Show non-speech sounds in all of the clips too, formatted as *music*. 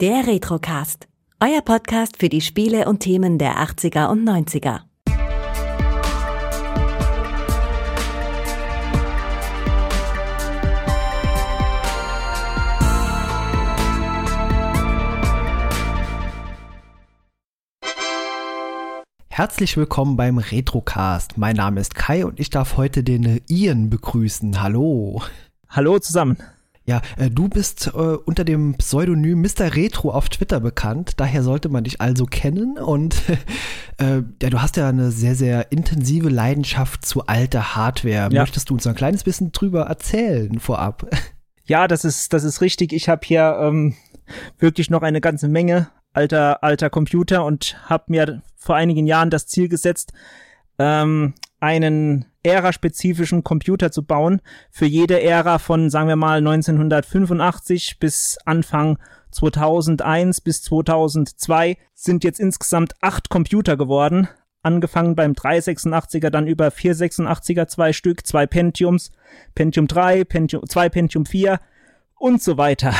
Der Retrocast. Euer Podcast für die Spiele und Themen der 80er und 90er. Herzlich willkommen beim Retrocast. Mein Name ist Kai und ich darf heute den Ian begrüßen. Hallo. Hallo zusammen. Ja, äh, du bist äh, unter dem Pseudonym Mr. Retro auf Twitter bekannt, daher sollte man dich also kennen und *laughs* äh, ja, du hast ja eine sehr, sehr intensive Leidenschaft zu alter Hardware. Ja. Möchtest du uns ein kleines bisschen drüber erzählen vorab? *laughs* Ja, das ist, das ist richtig. Ich habe hier ähm, wirklich noch eine ganze Menge alter, alter Computer und habe mir vor einigen Jahren das Ziel gesetzt, ähm, einen Ära-spezifischen Computer zu bauen. Für jede Ära von, sagen wir mal, 1985 bis Anfang 2001 bis 2002 sind jetzt insgesamt acht Computer geworden. Angefangen beim 386er, dann über 486er zwei Stück, zwei Pentiums, Pentium 3, Pentium, zwei Pentium 4 und so weiter.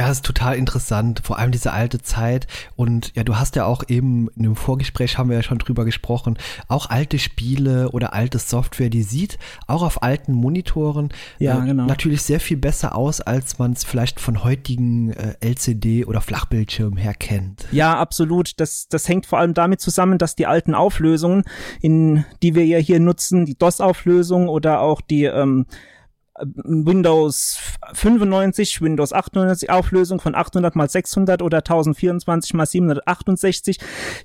Ja, das ist total interessant, vor allem diese alte Zeit. Und ja, du hast ja auch eben in dem Vorgespräch haben wir ja schon drüber gesprochen, auch alte Spiele oder alte Software, die sieht auch auf alten Monitoren ja, äh, genau. natürlich sehr viel besser aus, als man es vielleicht von heutigen äh, LCD oder Flachbildschirmen her kennt. Ja, absolut. Das, das hängt vor allem damit zusammen, dass die alten Auflösungen, in die wir ja hier nutzen, die DOS-Auflösung oder auch die ähm, Windows 95, Windows 98 Auflösung von 800 mal 600 oder 1024 mal 768.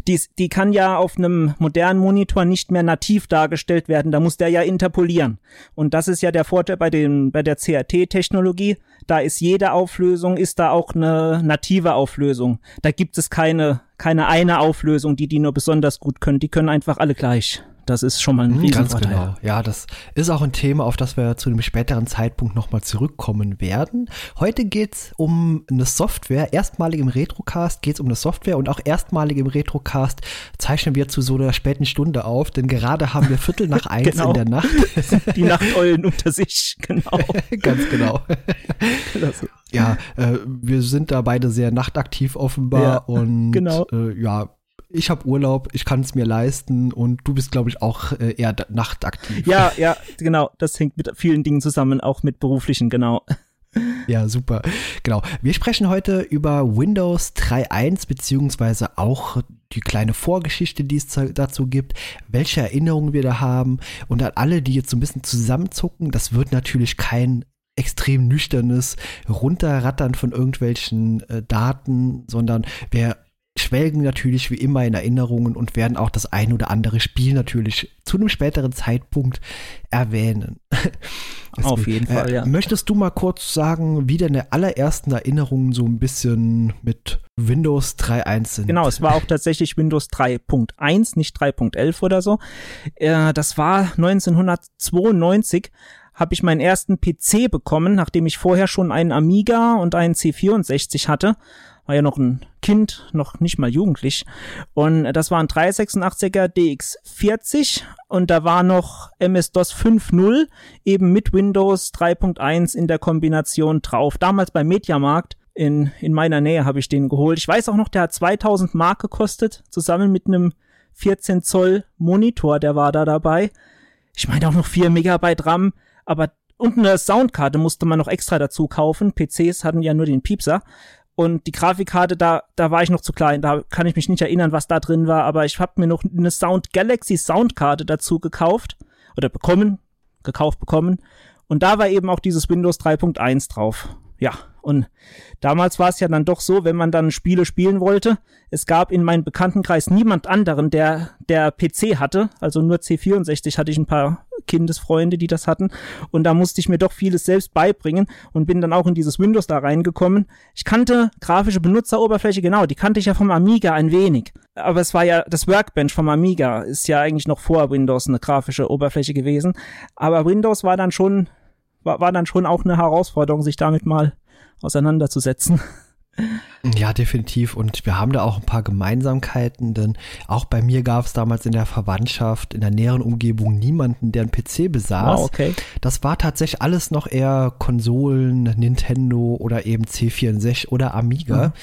Die, die kann ja auf einem modernen Monitor nicht mehr nativ dargestellt werden. Da muss der ja interpolieren. Und das ist ja der Vorteil bei dem, bei der CRT-Technologie. Da ist jede Auflösung, ist da auch eine native Auflösung. Da gibt es keine, keine eine Auflösung, die die nur besonders gut können. Die können einfach alle gleich. Das ist schon mal ein mhm, Ganz genau. Ja, das ist auch ein Thema, auf das wir zu einem späteren Zeitpunkt nochmal zurückkommen werden. Heute geht's um eine Software. Erstmalig im Retrocast geht's um eine Software und auch erstmalig im Retrocast zeichnen wir zu so einer späten Stunde auf, denn gerade haben wir Viertel nach *laughs* eins genau. in der Nacht. *laughs* Die Nachteulen unter sich, genau. *laughs* Ganz genau. ja, äh, wir sind da beide sehr nachtaktiv offenbar ja, und genau. äh, ja, ich habe Urlaub, ich kann es mir leisten und du bist, glaube ich, auch äh, eher nachtaktiv. Ja, ja, genau. Das hängt mit vielen Dingen zusammen, auch mit beruflichen, genau. *laughs* Ja, super. Genau. Wir sprechen heute über Windows 3.1 beziehungsweise auch die kleine Vorgeschichte, die es dazu gibt, welche Erinnerungen wir da haben und an alle, die jetzt so ein bisschen zusammenzucken, das wird natürlich kein extrem nüchternes Runterrattern von irgendwelchen äh, Daten, sondern wir schwelgen natürlich wie immer in Erinnerungen und werden auch das ein oder andere Spiel natürlich zu einem späteren Zeitpunkt erwähnen. *laughs* Auf jeden Fall, äh, ja. Möchtest du mal kurz sagen, wie deine allerersten Erinnerungen so ein bisschen mit Windows 3.1 sind? Genau, es war auch tatsächlich Windows 3.1, nicht 3.11 oder so. Äh, das war 1992 habe ich meinen ersten PC bekommen, nachdem ich vorher schon einen Amiga und einen C64 hatte war ja noch ein Kind, noch nicht mal jugendlich. Und das war ein 386er DX40 und da war noch MS-DOS 5.0 eben mit Windows 3.1 in der Kombination drauf. Damals beim Mediamarkt in, in meiner Nähe habe ich den geholt. Ich weiß auch noch, der hat 2000 Mark gekostet, zusammen mit einem 14 Zoll Monitor, der war da dabei. Ich meine auch noch 4 Megabyte RAM, aber und eine Soundkarte musste man noch extra dazu kaufen. PCs hatten ja nur den Piepser. Und die Grafikkarte, da, da war ich noch zu klein. Da kann ich mich nicht erinnern, was da drin war. Aber ich habe mir noch eine Sound Galaxy Soundkarte dazu gekauft oder bekommen, gekauft bekommen. Und da war eben auch dieses Windows 3.1 drauf. Ja, und damals war es ja dann doch so, wenn man dann Spiele spielen wollte, es gab in meinem Bekanntenkreis niemand anderen, der, der PC hatte. Also nur C64 hatte ich ein paar Kindesfreunde, die das hatten. Und da musste ich mir doch vieles selbst beibringen und bin dann auch in dieses Windows da reingekommen. Ich kannte grafische Benutzeroberfläche, genau, die kannte ich ja vom Amiga ein wenig. Aber es war ja, das Workbench vom Amiga ist ja eigentlich noch vor Windows eine grafische Oberfläche gewesen. Aber Windows war dann schon, war, war dann schon auch eine Herausforderung, sich damit mal auseinanderzusetzen. Ja, definitiv. Und wir haben da auch ein paar Gemeinsamkeiten, denn auch bei mir gab es damals in der Verwandtschaft, in der näheren Umgebung niemanden, der einen PC besaß. Wow, okay. Das war tatsächlich alles noch eher Konsolen, Nintendo oder eben C64 oder Amiga. Mhm.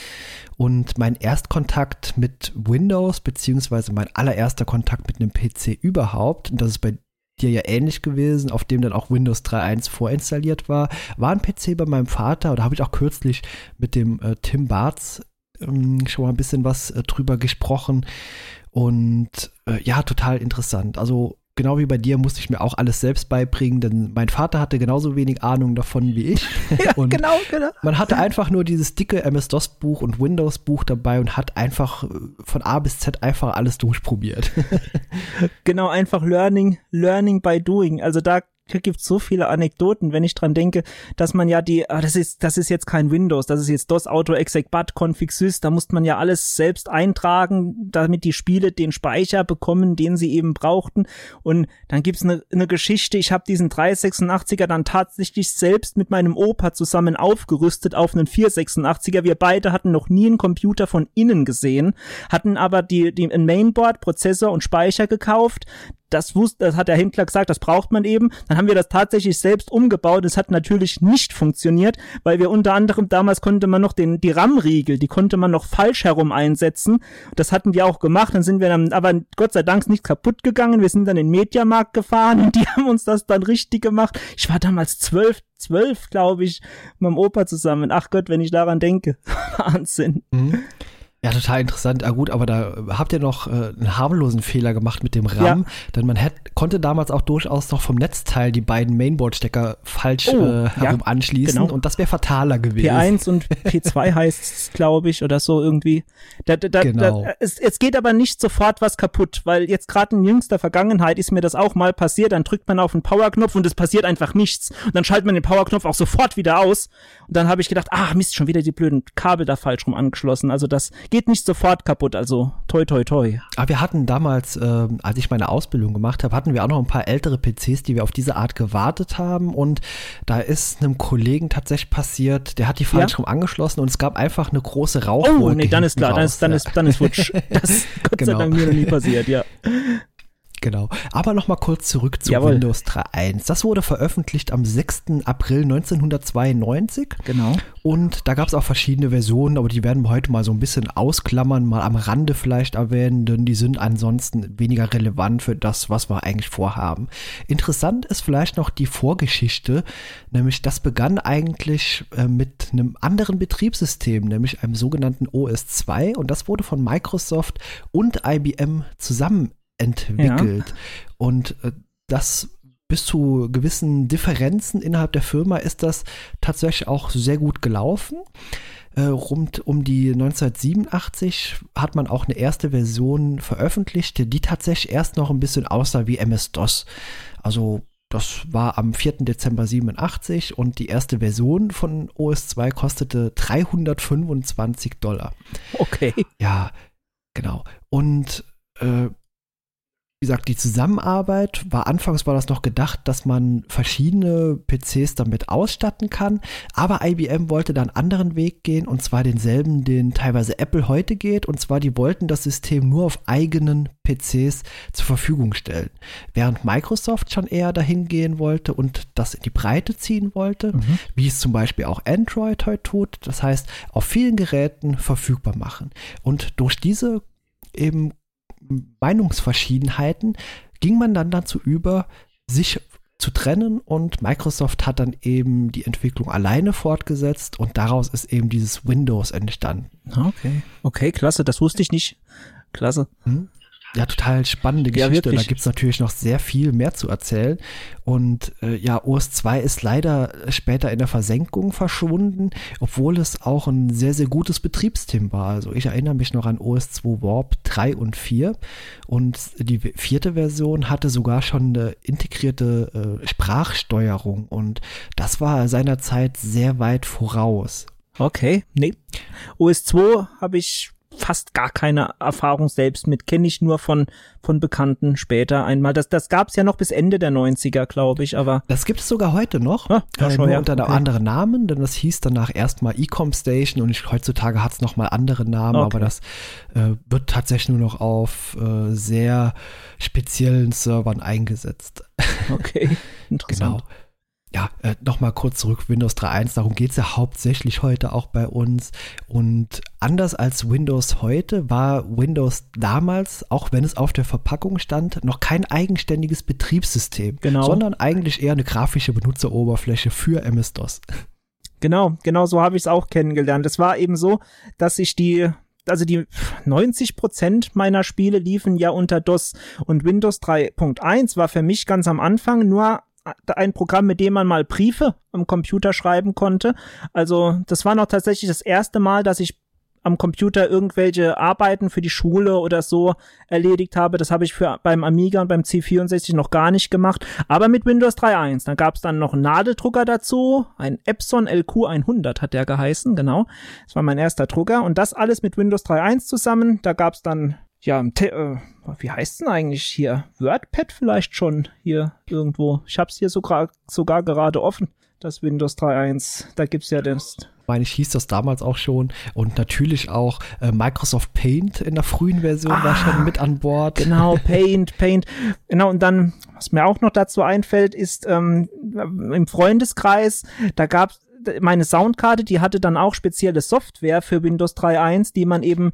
Und mein Erstkontakt mit Windows, beziehungsweise mein allererster Kontakt mit einem PC überhaupt, und das ist bei dir ja ähnlich gewesen, auf dem dann auch Windows 3.1 vorinstalliert war, war ein PC bei meinem Vater. Da habe ich auch kürzlich mit dem äh, Tim Bartz ähm, schon mal ein bisschen was äh, drüber gesprochen. Und äh, ja, total interessant. Also genau wie bei dir musste ich mir auch alles selbst beibringen, denn mein Vater hatte genauso wenig Ahnung davon wie ich. *laughs* Ja, und genau, genau. man hatte einfach nur dieses dicke MS-DOS-Buch und Windows-Buch dabei und hat einfach äh, von A bis Z einfach alles durchprobiert. *laughs* Genau, einfach Learning, Learning by Doing. Also da gibt so viele Anekdoten, wenn ich dran denke, dass man ja die, ah, das ist, das ist jetzt kein Windows, das ist jetzt DOS Auto Exec Bat Config Sys, da musste man ja alles selbst eintragen, damit die Spiele den Speicher bekommen, den sie eben brauchten. Und dann gibt's eine, eine Geschichte, ich habe diesen 386er dann tatsächlich selbst mit meinem Opa zusammen aufgerüstet auf einen 486er. Wir beide hatten noch nie einen Computer von innen gesehen, hatten aber die, die ein Mainboard, Prozessor und Speicher gekauft, das wusste, das hat der Händler gesagt, das braucht man eben. Dann haben wir das tatsächlich selbst umgebaut. Es hat natürlich nicht funktioniert, weil wir unter anderem damals konnte man noch den, die RAM-Riegel, die konnte man noch falsch herum einsetzen. Das hatten wir auch gemacht. Dann sind wir dann, aber Gott sei Dank nichts kaputt gegangen. Wir sind dann in den Mediamarkt gefahren und die *laughs* haben uns das dann richtig gemacht. Ich war damals zwölf, zwölf, glaube ich, mit meinem Opa zusammen. Ach Gott, wenn ich daran denke. *laughs* Wahnsinn. Mhm. Ja, total interessant. Ah gut, aber da habt ihr noch äh, einen harmlosen Fehler gemacht mit dem RAM, Ja. denn man hätt, konnte damals auch durchaus noch vom Netzteil die beiden Mainboard-Stecker falsch Oh, äh, ja, herum anschließen genau. und das wäre fataler gewesen. P1 und P2 *laughs* heißt es, glaube ich, oder so irgendwie. Da, da, Genau. da, es, es geht aber nicht sofort was kaputt, weil jetzt gerade in jüngster Vergangenheit ist mir das auch mal passiert, dann drückt man auf den Powerknopf und es passiert einfach nichts. Und dann schaltet man den Powerknopf auch sofort wieder aus. Und dann habe ich gedacht, ach Mist, schon wieder die blöden Kabel da falsch rum angeschlossen. Also das geht nicht sofort kaputt, also toi toi toi. Aber wir hatten damals, ähm, als ich meine Ausbildung gemacht habe, hatten wir auch noch ein paar ältere PCs, die wir auf diese Art gewartet haben. Und da ist einem Kollegen tatsächlich passiert, der hat die falsch Ja? rum angeschlossen und es gab einfach eine große Rauchwolke. Oh, nee, dann ist klar, dann raus. ist, dann Ja. ist, dann ist futsch. Das ist Gott sei *laughs* Genau. Dank mir noch nie passiert, ja. Genau. Aber nochmal kurz zurück zu Jawohl. Windows 3.1. Das wurde veröffentlicht am 6. April 1992 Genau. und da gab es auch verschiedene Versionen, aber die werden wir heute mal so ein bisschen ausklammern, mal am Rande vielleicht erwähnen, denn die sind ansonsten weniger relevant für das, was wir eigentlich vorhaben. Interessant ist vielleicht noch die Vorgeschichte, nämlich das begann eigentlich äh, mit einem anderen Betriebssystem, nämlich einem sogenannten OS 2 und das wurde von Microsoft und IBM zusammen entwickelt. Und äh, das bis zu gewissen Differenzen innerhalb der Firma ist das tatsächlich auch sehr gut gelaufen. Äh, rund um die 1987 hat man auch eine erste Version veröffentlicht, die tatsächlich erst noch ein bisschen aussah wie MS-DOS. Also das war am 4. Dezember 87 und die erste Version von OS 2 kostete 325 Dollar. Okay. Ja, genau. Und äh, wie gesagt, die Zusammenarbeit war anfangs war das noch gedacht, dass man verschiedene PCs damit ausstatten kann, aber IBM wollte dann einen anderen Weg gehen und zwar denselben, den teilweise Apple heute geht und zwar die wollten das System nur auf eigenen PCs zur Verfügung stellen, während Microsoft schon eher dahin gehen wollte und das in die Breite ziehen wollte, wie es zum Beispiel auch Android heute tut, das heißt auf vielen Geräten verfügbar machen. Und durch diese eben Meinungsverschiedenheiten ging man dann dazu über, sich zu trennen und Microsoft hat dann eben die Entwicklung alleine fortgesetzt und daraus ist eben dieses Windows entstanden. Okay. Okay, klasse, das wusste ich nicht. Klasse. Ja, total spannende Ja, Geschichte. wirklich. da gibt es natürlich noch sehr viel mehr zu erzählen. Und äh, ja, OS 2 ist leider später in der Versenkung verschwunden, obwohl es auch ein sehr, sehr gutes Betriebssystem war. Also ich erinnere mich noch an OS 2 Warp 3 und 4. Und die vierte Version hatte sogar schon eine integrierte äh, Sprachsteuerung. Und das war seinerzeit sehr weit voraus. Okay, nee. OS 2 habe ich fast gar keine Erfahrung selbst mit, kenne ich nur von, von Bekannten später einmal. Das, das gab es ja noch bis Ende der 90er, glaube ich, aber. Das gibt es sogar heute noch, Ah, ja, äh, nur her. unter einem Okay. anderen Namen, denn das hieß danach erstmal Ecom Station und ich, heutzutage hat es nochmal andere Namen, Okay. aber das äh, wird tatsächlich nur noch auf äh, sehr speziellen Servern eingesetzt. Okay, *laughs* Genau. Ja, äh, nochmal kurz zurück, Windows 3.1, darum geht es ja hauptsächlich heute auch bei uns. Und anders als Windows heute war Windows damals, auch wenn es auf der Verpackung stand, noch kein eigenständiges Betriebssystem, Genau. sondern eigentlich eher eine grafische Benutzeroberfläche für MS-DOS. Genau, genau so habe ich es auch kennengelernt. Es war eben so, dass ich die also die 90 Prozent meiner Spiele liefen ja unter DOS und Windows 3.1 war für mich ganz am Anfang nur ein Programm, mit dem man mal Briefe am Computer schreiben konnte. Also das war noch tatsächlich das erste Mal, dass ich am Computer irgendwelche Arbeiten für die Schule oder so erledigt habe. Das habe ich für beim Amiga und beim C64 noch gar nicht gemacht. Aber mit Windows 3.1. Dann gab es dann noch einen Nadeldrucker dazu. Ein Epson LQ100 hat der geheißen, genau. Das war mein erster Drucker. Und das alles mit Windows 3.1 zusammen. Da gab es dann, ja, ein Te äh, wie heißt denn eigentlich hier? WordPad vielleicht schon hier irgendwo. Ich habe es hier sogar, sogar gerade offen. Das Windows 3.1. Da gibt's ja das meine ich, hieß das damals auch schon. Und natürlich auch äh, Microsoft Paint in der frühen Version war Ah, schon mit an Bord. Genau, *laughs* Paint, Paint. Genau, und dann, was mir auch noch dazu einfällt, ist ähm, im Freundeskreis, da gab's meine Soundkarte, die hatte dann auch spezielle Software für Windows 3.1, die man eben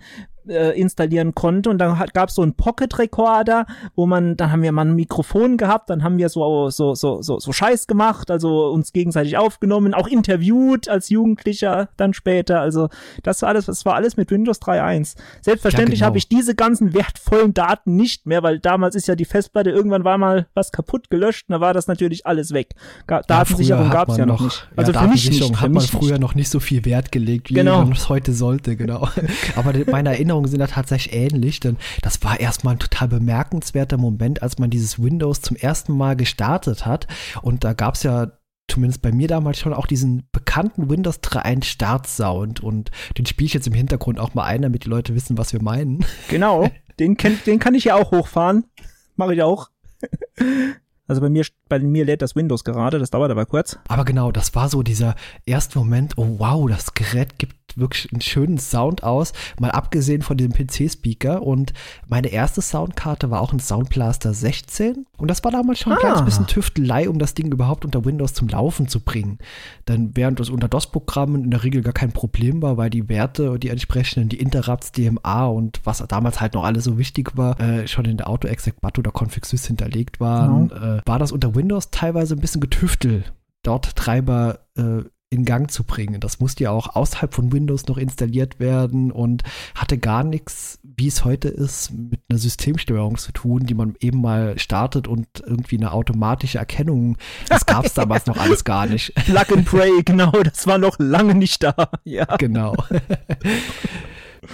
äh, installieren konnte. Und dann gab es so einen Pocket Recorder, wo man, dann haben wir mal ein Mikrofon gehabt, dann haben wir so, so, so, so, so Scheiß gemacht, also uns gegenseitig aufgenommen, auch interviewt als Jugendlicher dann später. Also das war alles, das war alles mit Windows 3.1. Selbstverständlich Ja, genau. habe ich diese ganzen wertvollen Daten nicht mehr, weil damals ist ja die Festplatte, irgendwann war mal was kaputt gelöscht, und da war das natürlich alles weg. Ga Datensicherung gab es ja noch nicht. Also ja, für mich nicht. Für hat man früher nicht. noch nicht so viel Wert gelegt, wie Genau. man es heute sollte, genau. *laughs* Aber meine Erinnerungen sind da tatsächlich ähnlich, denn das war erstmal ein total bemerkenswerter Moment, als man dieses Windows zum ersten Mal gestartet hat. Und da gab es ja zumindest bei mir damals schon auch diesen bekannten Windows 3.1 Startsound und den spiele ich jetzt im Hintergrund auch mal ein, damit die Leute wissen, was wir meinen. Genau, den, kenn, den kann ich ja auch hochfahren. Mache ich auch. Also bei mir, bei mir lädt das Windows gerade, das dauert aber kurz. Aber genau, das war so dieser erste Moment, oh wow, das Gerät gibt wirklich einen schönen Sound aus, mal abgesehen von dem PC-Speaker. Und meine erste Soundkarte war auch ein Soundblaster 16. Und das war damals schon ein Ah. kleines bisschen Tüftelei, um das Ding überhaupt unter Windows zum Laufen zu bringen. Denn während das unter DOS-Programmen in der Regel gar kein Problem war, weil die Werte, die entsprechenden, die Interrupts, DMA und was damals halt noch alles so wichtig war, äh, schon in der Auto-Exec-BAT oder Config-Sys hinterlegt waren, äh, war das unter Windows teilweise ein bisschen getüftelt dort Treiber äh, in Gang zu bringen. Das musste ja auch außerhalb von Windows noch installiert werden und hatte gar nichts, wie es heute ist, mit einer Systemsteuerung zu tun, die man eben mal startet und irgendwie eine automatische Erkennung. Das gab es damals noch alles gar nicht. Plug and Pray, genau, das war noch lange nicht da. *laughs* Ja. Genau.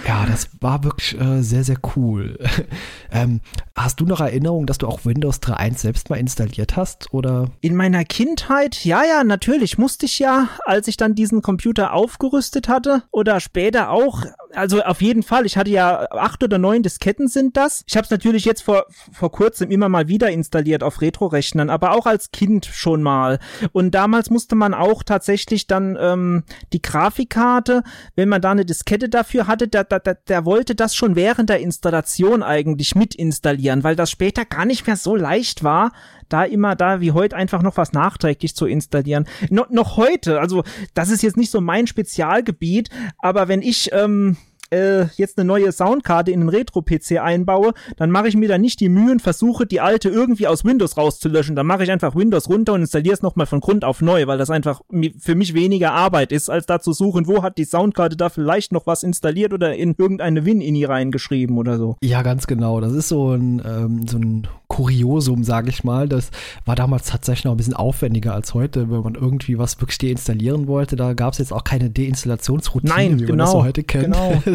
Ja, das war wirklich äh, sehr, sehr cool. *laughs* ähm, hast du noch Erinnerung, dass du auch Windows 3.1 selbst mal installiert hast? Oder? In meiner Kindheit, ja, ja, natürlich musste ich ja, als ich dann diesen Computer aufgerüstet hatte oder später auch, also auf jeden Fall, ich hatte ja acht oder neun Disketten sind das. Ich habe es natürlich jetzt vor, vor kurzem immer mal wieder installiert auf Retro-Rechnern, aber auch als Kind schon mal. Und damals musste man auch tatsächlich dann ähm, die Grafikkarte, wenn man da eine Diskette dafür hatte, der, der, der, wollte das schon während der Installation eigentlich mit installieren, weil das später gar nicht mehr so leicht war, da immer da wie heute einfach noch was nachträglich zu installieren. No, noch heute, also das ist jetzt nicht so mein Spezialgebiet, aber wenn ich ähm, äh, jetzt eine neue Soundkarte in einen Retro-PC einbaue, dann mache ich mir da nicht die Mühen, versuche die alte irgendwie aus Windows rauszulöschen. Dann mache ich einfach Windows runter und installiere es nochmal von Grund auf neu, weil das einfach für mich weniger Arbeit ist, als da zu suchen, wo hat die Soundkarte da vielleicht noch was installiert oder in irgendeine Win-INI reingeschrieben oder so. Ja, ganz genau. Das ist so ein, ähm, so ein Kuriosum, sage ich mal. Das war damals tatsächlich noch ein bisschen aufwendiger als heute, wenn man irgendwie was wirklich deinstallieren wollte. Da gab es jetzt auch keine Deinstallationsroutine, Nein, wie man das so genau, heute kennt. genau. *laughs*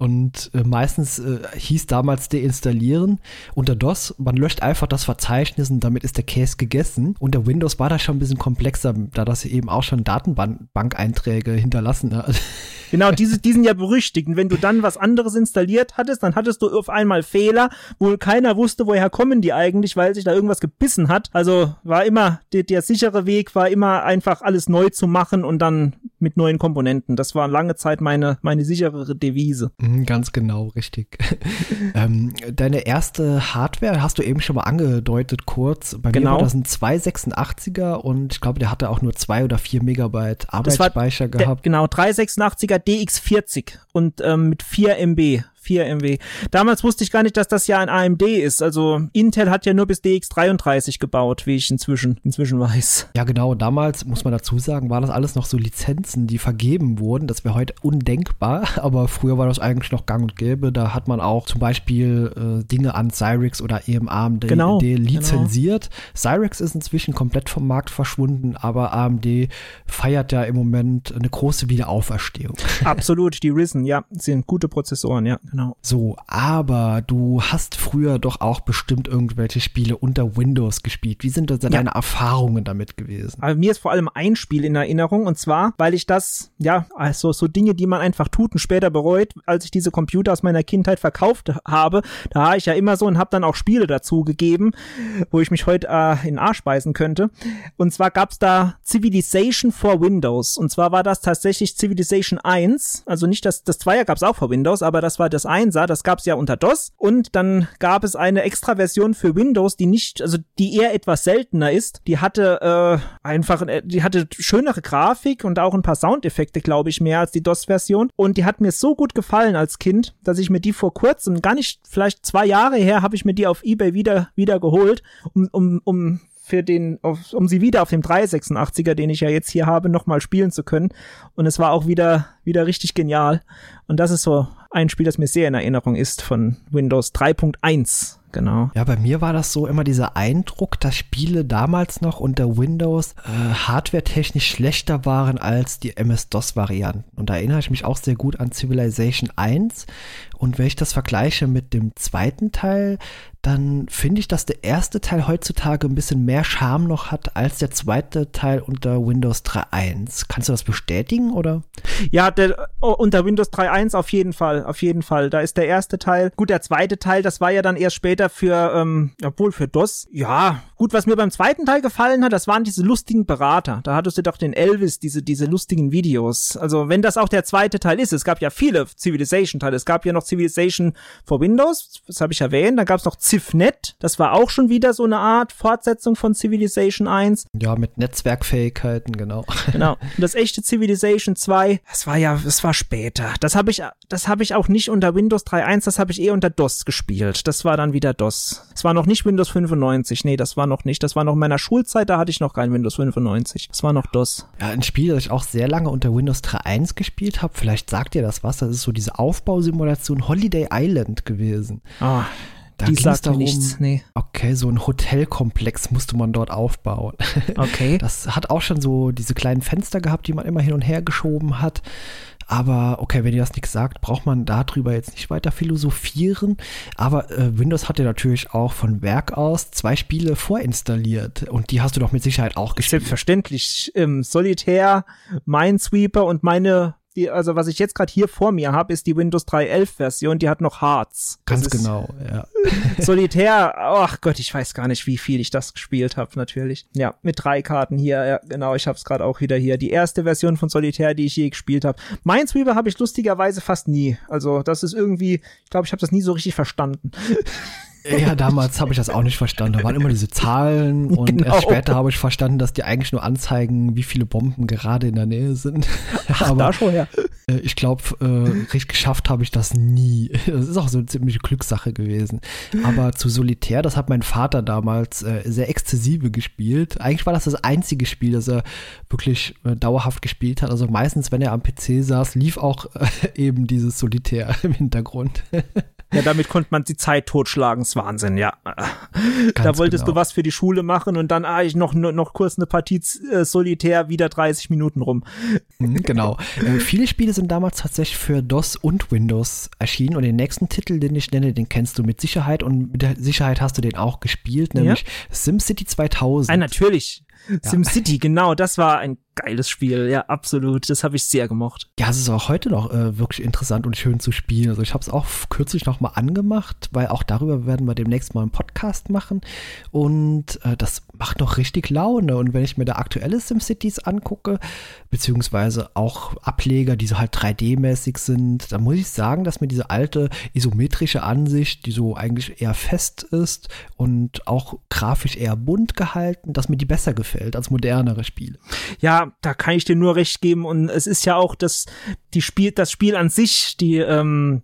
Und äh, meistens äh, hieß damals deinstallieren unter DOS. Man löscht einfach das Verzeichnis und damit ist der Case gegessen. Unter Windows war das schon ein bisschen komplexer, da das eben auch schon Datenbank-Einträge hinterlassen hat. *laughs* Genau, diese, die sind ja berüchtigt. Und wenn du dann was anderes installiert hattest, dann hattest du auf einmal Fehler, wo keiner wusste, woher kommen die eigentlich, weil sich da irgendwas gebissen hat. Also war immer, der, der sichere Weg war immer einfach alles neu zu machen und dann mit neuen Komponenten. Das war lange Zeit meine, meine sichere Devise. Mhm, ganz genau, richtig. *laughs* ähm, deine erste Hardware hast du eben schon mal angedeutet kurz. Bei genau. mir war das ein 286er und ich glaube, der hatte auch nur zwei oder vier Megabyte Arbeitsspeicher gehabt. Der, genau, 386er DX40 und ähm, mit 4 MB 4 MW. Damals wusste ich gar nicht, dass das ja ein AMD ist. Also Intel hat ja nur bis DX33 gebaut, wie ich inzwischen, inzwischen weiß. Ja, genau. Damals, muss man dazu sagen, war das alles noch so Lizenzen, die vergeben wurden. Das wäre heute undenkbar, *laughs* aber früher war das eigentlich noch gang und gäbe. Da hat man auch zum Beispiel äh, Dinge an Cyrix oder eben AMD genau, lizenziert. Genau. Cyrix ist inzwischen komplett vom Markt verschwunden, aber AMD feiert ja im Moment eine große Wiederauferstehung. Absolut, die Risen, ja, sind gute Prozessoren, ja. Genau. So, aber du hast früher doch auch bestimmt irgendwelche Spiele unter Windows gespielt. Wie sind das ja. deine Erfahrungen damit gewesen? Aber mir ist vor allem ein Spiel in Erinnerung und zwar, weil ich das, ja, also so Dinge, die man einfach tut und später bereut, als ich diese Computer aus meiner Kindheit verkauft habe, da war ich ja immer so und habe dann auch Spiele dazu gegeben, wo ich mich heute äh, in Arsch speisen könnte. Und zwar gab's da Civilization for Windows. Und zwar war das tatsächlich Civilization 1, also nicht das, das Zweier gab's auch für Windows, aber das war das das 1er, das gab es ja unter DOS und dann gab es eine extra Version für Windows, die nicht, also die eher etwas seltener ist. Die hatte äh, einfach, äh, die hatte schönere Grafik und auch ein paar Soundeffekte, glaube ich, mehr als die DOS-Version und die hat mir so gut gefallen als Kind, dass ich mir die vor kurzem, gar nicht, vielleicht zwei Jahre her, habe ich mir die auf eBay wieder wieder geholt, um, um, um für den, auf, um sie wieder auf dem 386er, den ich ja jetzt hier habe, nochmal spielen zu können. Und es war auch wieder, wieder richtig genial. Und das ist so ein Spiel, das mir sehr in Erinnerung ist von Windows 3.1 genau. Ja, bei mir war das so immer dieser Eindruck, dass Spiele damals noch unter Windows äh, hardwaretechnisch schlechter waren als die MS-DOS-Varianten. Und da erinnere ich mich auch sehr gut an Civilization 1. Und wenn ich das vergleiche mit dem zweiten Teil, dann finde ich, dass der erste Teil heutzutage ein bisschen mehr Charme noch hat als der zweite Teil unter Windows 3.1. Kannst du das bestätigen oder? Ja, der, oh, unter Windows 3.1 auf jeden Fall, auf jeden Fall. Da ist der erste Teil. Gut, der zweite Teil, das war ja dann erst später für, ähm, obwohl für DOS. Ja, gut, was mir beim zweiten Teil gefallen hat, das waren diese lustigen Berater. Da hattest du doch den Elvis, diese, diese lustigen Videos. Also, wenn das auch der zweite Teil ist, es gab ja viele Civilization-Teile. Es gab ja noch Civilization for Windows, das habe ich erwähnt. Dann gab es noch CivNet, das war auch schon wieder so eine Art Fortsetzung von Civilization 1. Ja, mit Netzwerkfähigkeiten, genau. Genau. *laughs* Und das echte Civilization 2, das war ja, das war später. Das habe ich, das habe ich auch nicht unter Windows 3.1, das habe ich eher unter DOS gespielt. Das war dann wieder DOS. Es war noch nicht Windows 95. Nee, das war noch nicht. Das war noch in meiner Schulzeit, da hatte ich noch kein Windows 95. Das war noch DOS. Ja, ein Spiel, das ich auch sehr lange unter Windows 3.1 gespielt habe. Vielleicht sagt ihr das was. Das ist so diese Aufbausimulation Holiday Island gewesen. Ah. Da die sagt darum, nichts, nee. Okay, so ein Hotelkomplex musste man dort aufbauen. Okay. *laughs* Das hat auch schon so diese kleinen Fenster gehabt, die man immer hin und her geschoben hat. Aber okay, wenn ihr das nichts sagt, braucht man darüber jetzt nicht weiter philosophieren. Aber äh, Windows hat ja natürlich auch von Werk aus zwei Spiele vorinstalliert. Und die hast du doch mit Sicherheit auch gespielt. Selbstverständlich. Ähm, Solitär, Minesweeper und meine die, also was ich jetzt gerade hier vor mir habe, ist die Windows 3.11 Version, die hat noch Hearts. Ganz genau, ja. *laughs* Solitär, ach Gott, ich weiß gar nicht, wie viel ich das gespielt habe, natürlich. Ja, mit drei Karten hier, ja, genau, ich habe es gerade auch wieder hier. Die erste Version von Solitär, die ich je gespielt habe. Minesweeper habe ich lustigerweise fast nie. Also das ist irgendwie, ich glaube, ich habe das nie so richtig verstanden. *laughs* Ja, damals habe ich das auch nicht verstanden. Da waren immer diese Zahlen *laughs* und genau. erst später habe ich verstanden, dass die eigentlich nur anzeigen, wie viele Bomben gerade in der Nähe sind. *laughs* Ach, Aber da schon, ja. Äh, ich glaube, äh, richtig geschafft habe ich das nie. *laughs* Das ist auch so eine ziemliche Glückssache gewesen. Aber zu Solitär, das hat mein Vater damals äh, sehr exzessive gespielt. Eigentlich war das das einzige Spiel, das er wirklich äh, dauerhaft gespielt hat. Also meistens, wenn er am PC saß, lief auch äh, eben dieses Solitär im Hintergrund. Ja, damit konnte man die Zeit totschlagen. Das ist Wahnsinn, ja. Ganz da wolltest genau. du was für die Schule machen und dann, ah, ich noch, noch, kurz eine Partie äh, Solitär, wieder 30 Minuten rum. Mhm, genau. Äh, viele Spiele sind damals tatsächlich für DOS und Windows erschienen und den nächsten Titel, den ich nenne, den kennst du mit Sicherheit und mit der Sicherheit hast du den auch gespielt, nämlich SimCity 2000. Ah, natürlich. SimCity, genau, das war ein geiles Spiel, ja, absolut. Das habe ich sehr gemocht. Ja, es ist auch heute noch äh, wirklich interessant und schön zu spielen. Also ich habe es auch kürzlich noch mal angemacht, weil auch darüber werden wir demnächst mal einen Podcast machen und äh, das macht noch richtig Laune. Und wenn ich mir da aktuelle SimCities angucke, beziehungsweise auch Ableger, die so halt 3D-mäßig sind, dann muss ich sagen, dass mir diese alte isometrische Ansicht, die so eigentlich eher fest ist und auch grafisch eher bunt gehalten, dass mir die besser gefällt als modernere Spiele. Ja, da kann ich dir nur recht geben. Und es ist ja auch das, die Spiel, das Spiel an sich, die, ähm,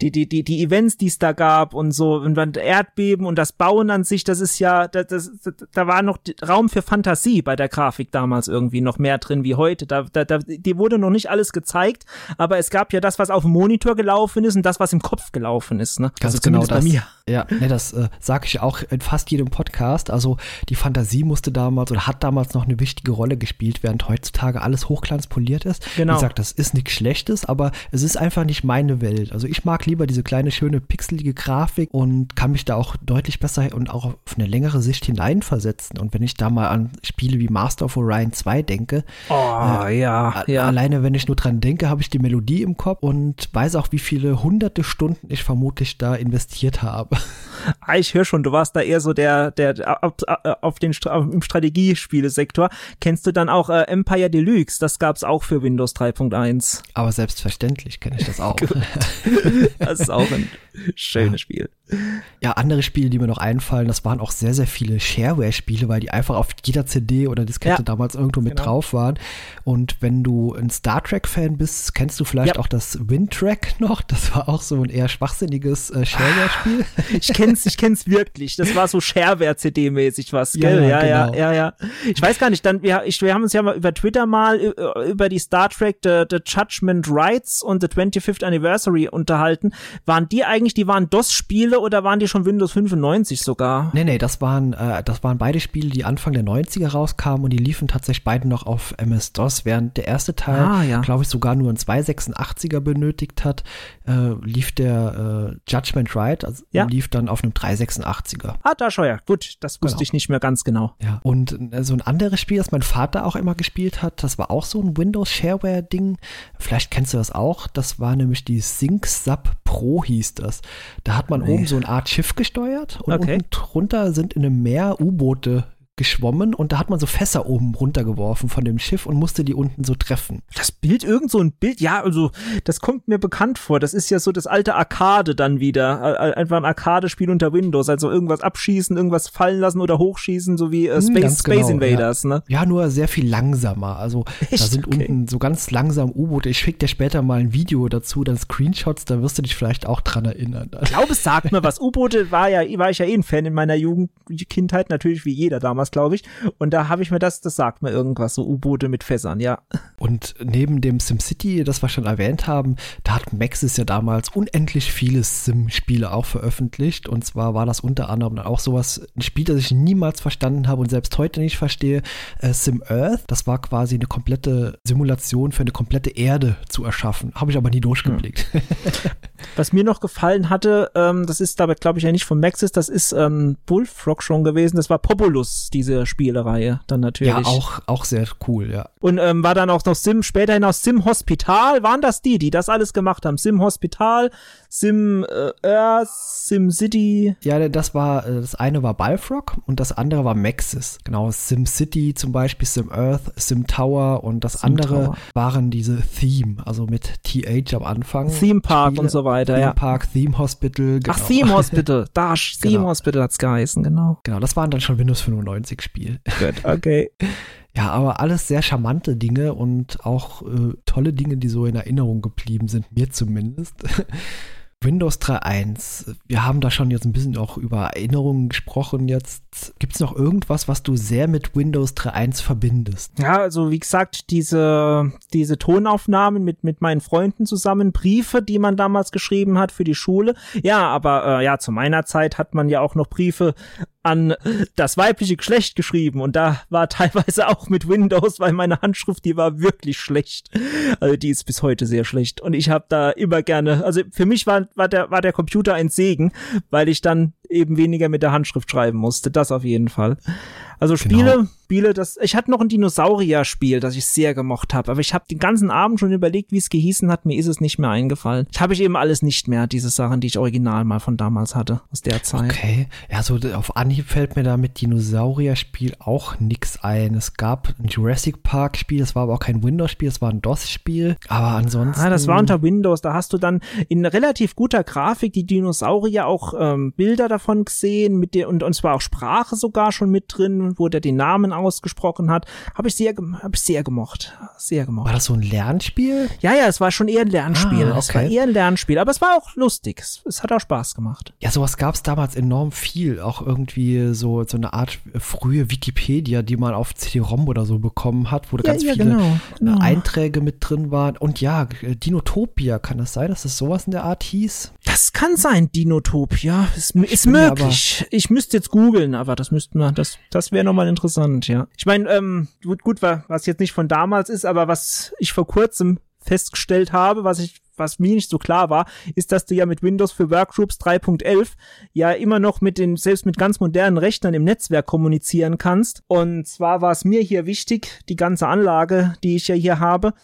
die, die, die, die Events, die es da gab und so, und dann Erdbeben und das Bauen an sich, das ist ja, das, das, da war noch Raum für Fantasie bei der Grafik damals irgendwie noch mehr drin wie heute. Da, da, da, die wurde noch nicht alles gezeigt, aber es gab ja das, was auf dem Monitor gelaufen ist und das, was im Kopf gelaufen ist, ne? Ganz also genau das. bei mir. Ja, ne, das äh, sage ich auch in fast jedem Podcast. Also die Fantasie musste damals oder hat damals noch eine wichtige Rolle gespielt, während heutzutage alles hochglanzpoliert ist. Genau. Wie gesagt, das ist nichts Schlechtes, aber es ist einfach nicht meine Welt. Also ich mag lieber diese kleine, schöne, pixelige Grafik und kann mich da auch deutlich besser und auch auf eine längere Sicht hineinversetzen. Und wenn ich da mal an Spiele wie Master of Orion 2 denke, Oh, ja, A- ja. Alleine, wenn ich nur dran denke, habe ich die Melodie im Kopf und weiß auch, wie viele hunderte Stunden ich vermutlich da investiert habe. Ah, ich höre schon, du warst da eher so der, der auf, auf den Stra- im Strategiespielesektor. Kennst du dann auch äh, Empire Deluxe? Das gab's auch für Windows 3.1. Aber selbstverständlich kenne ich das auch. *laughs* Das ist auch ein *laughs* schönes Spiel. ja, andere Spiele, die mir noch einfallen, das waren auch sehr, sehr viele Shareware-Spiele, weil die einfach auf jeder CD oder Diskette Ja, damals irgendwo mit genau. drauf waren. Und wenn du ein Star Trek-Fan bist, kennst du vielleicht Ja. auch das Windtrack noch. Das war auch so ein eher schwachsinniges äh, Shareware-Spiel. *laughs* Ich kenn's, ich kenn's wirklich. Das war so Shareware-CD-mäßig was, Ja, gell? ja, Ja, ja, genau. ja, ja. Ich weiß gar nicht, dann, wir, ich, wir haben uns ja mal über Twitter mal über die Star Trek The, The Judgment Rights und The 25th Anniversary unterhalten. Waren die eigentlich, die waren DOS-Spiele oder waren die schon Windows 95 sogar? Nee, nee, das waren, äh, das waren beide Spiele, die Anfang der 90er rauskamen und die liefen tatsächlich beide noch auf MS-DOS, während der erste Teil, Ah, ja. glaube ich, sogar nur einen 286er benötigt hat, äh, lief der äh, Judgment Right, also Ja. lief dann auf einem 386er. Ah, da schau ja. Gut, das wusste Genau. ich nicht mehr ganz genau. Ja, und äh, so ein anderes Spiel, das mein Vater auch immer gespielt hat, das war auch so ein Windows-Shareware-Ding. Vielleicht kennst du das auch. Das war nämlich die Sync Sub Pro hieß das. Da hat man oben so eine Art Schiff gesteuert und Okay. unten drunter sind in einem Meer U-Boote geschwommen und da hat man so Fässer oben runtergeworfen von dem Schiff und musste die unten so treffen. Das Bild, irgend so ein Bild, ja, also, das kommt mir bekannt vor. Das ist ja so das alte Arcade dann wieder. Äh, äh, Einfach ein Arcade-Spiel unter Windows. Also irgendwas abschießen, irgendwas fallen lassen oder hochschießen, so wie äh, Hm, Space, ganz Space genau, Invaders, ne? Ja, nur sehr viel langsamer. Also da Echt? sind Okay. unten so ganz langsam U-Boote. Ich schicke dir später mal ein Video dazu, dann Screenshots, da wirst du dich vielleicht auch dran erinnern. Ich glaube, es sagt mir was. U-Boote war ja, war ich ja eh ein Fan in meiner Jugend, Kindheit, natürlich wie jeder damals, glaube ich. Und da habe ich mir das, das sagt mir irgendwas, so U-Boote mit Fässern, ja. Und neben dem SimCity, das wir schon erwähnt haben, da hat Maxis ja damals unendlich viele Sim-Spiele auch veröffentlicht. Und zwar war das unter anderem auch sowas, ein Spiel, das ich niemals verstanden habe und selbst heute nicht verstehe, äh, Sim Earth. Das war quasi eine komplette Simulation für eine komplette Erde zu erschaffen. Habe ich aber nie durchgeblickt. Was mir noch gefallen hatte, ähm, das ist dabei, glaube ich, ja nicht von Maxis, das ist ähm, Bullfrog schon gewesen. Das war Populus, diese Spielereihe dann natürlich. ja, auch, auch sehr cool, ja. Und ähm, war dann auch noch Sim, späterhin auch Sim Hospital, waren das die, die das alles gemacht haben? Sim Hospital, Sim äh, Earth, Sim City. Ja, das war, äh, das eine war Balfrog und das andere war Maxis. Genau, Sim City zum Beispiel, Sim Earth, Sim Tower und das Sim andere Tower. waren diese Theme, also mit TH am Anfang. Theme Park Spiele. und so weiter, Theme ja. Park, Theme Hospital. Genau. Ach, Theme *laughs* Hospital, da, Theme Genau. Hospital hat's geheißen, genau. Genau, das waren dann schon Windows 95 Spiele. Gut, okay. *laughs* Ja, aber alles sehr charmante Dinge und auch äh, tolle Dinge, die so in Erinnerung geblieben sind, mir zumindest. *laughs* Windows 3.1, wir haben da schon jetzt ein bisschen auch über Erinnerungen gesprochen jetzt. Gibt es noch irgendwas, was du sehr mit Windows 3.1 verbindest? Ja, also wie gesagt, diese, diese Tonaufnahmen mit, mit meinen Freunden zusammen, Briefe, die man damals geschrieben hat für die Schule. Ja, aber äh, ja, zu meiner Zeit hat man ja auch noch Briefe an das weibliche Geschlecht geschrieben und da war teilweise auch mit Windows, weil meine Handschrift, die war wirklich schlecht. Also die ist bis heute sehr schlecht und ich habe da immer gerne, also für mich war, war, der, war der Computer ein Segen, weil ich dann eben weniger mit der Handschrift schreiben musste, das auf jeden Fall. Also Spiele, genau. Spiele, das ich hatte noch ein Dinosaurier-Spiel, das ich sehr gemocht habe, aber ich habe den ganzen Abend schon überlegt, wie es gehießen hat, mir ist es nicht mehr eingefallen. Ich habe ich eben alles nicht mehr, diese Sachen, die ich original mal von damals hatte, aus der Zeit. Okay, ja, so auf Anhieb fällt mir da mit Dinosaurier-Spiel auch nix ein. Es gab ein Jurassic Park-Spiel, das war aber auch kein Windows-Spiel, das war ein DOS-Spiel, aber ansonsten... Ah, das war unter Windows, da hast du dann in relativ guter Grafik die Dinosaurier auch ähm, Bilder davon gesehen, mit der, und, und zwar auch Sprache sogar schon mit drin, wo der den Namen ausgesprochen hat, habe ich sehr, habe ich sehr gemocht, sehr gemocht. War das so ein Lernspiel? Ja, ja, es war schon eher ein Lernspiel. Ah, okay. Es war eher ein Lernspiel, aber es war auch lustig. Es, es hat auch Spaß gemacht. Ja, sowas gab es damals enorm viel, auch irgendwie so so eine Art frühe Wikipedia, die man auf CD-ROM oder so bekommen hat, wo da ja, ganz ja, viele genau, genau. Einträge mit drin waren. Und ja, Dinotopia, kann das sein, dass das sowas in der Art hieß? Das kann sein, Dinotopia. Ist, ist möglich. Ich müsste jetzt googeln, aber das müssten wir, das, das wäre nochmal interessant, ja. Ich meine, ähm, gut, gut, was jetzt nicht von damals ist, aber was ich vor kurzem festgestellt habe, was ich was mir nicht so klar war, ist, dass du ja mit Windows für Workgroups 3.11 ja immer noch mit den, selbst mit ganz modernen Rechnern im Netzwerk kommunizieren kannst. Und zwar war es mir hier wichtig, die ganze Anlage, die ich ja hier habe,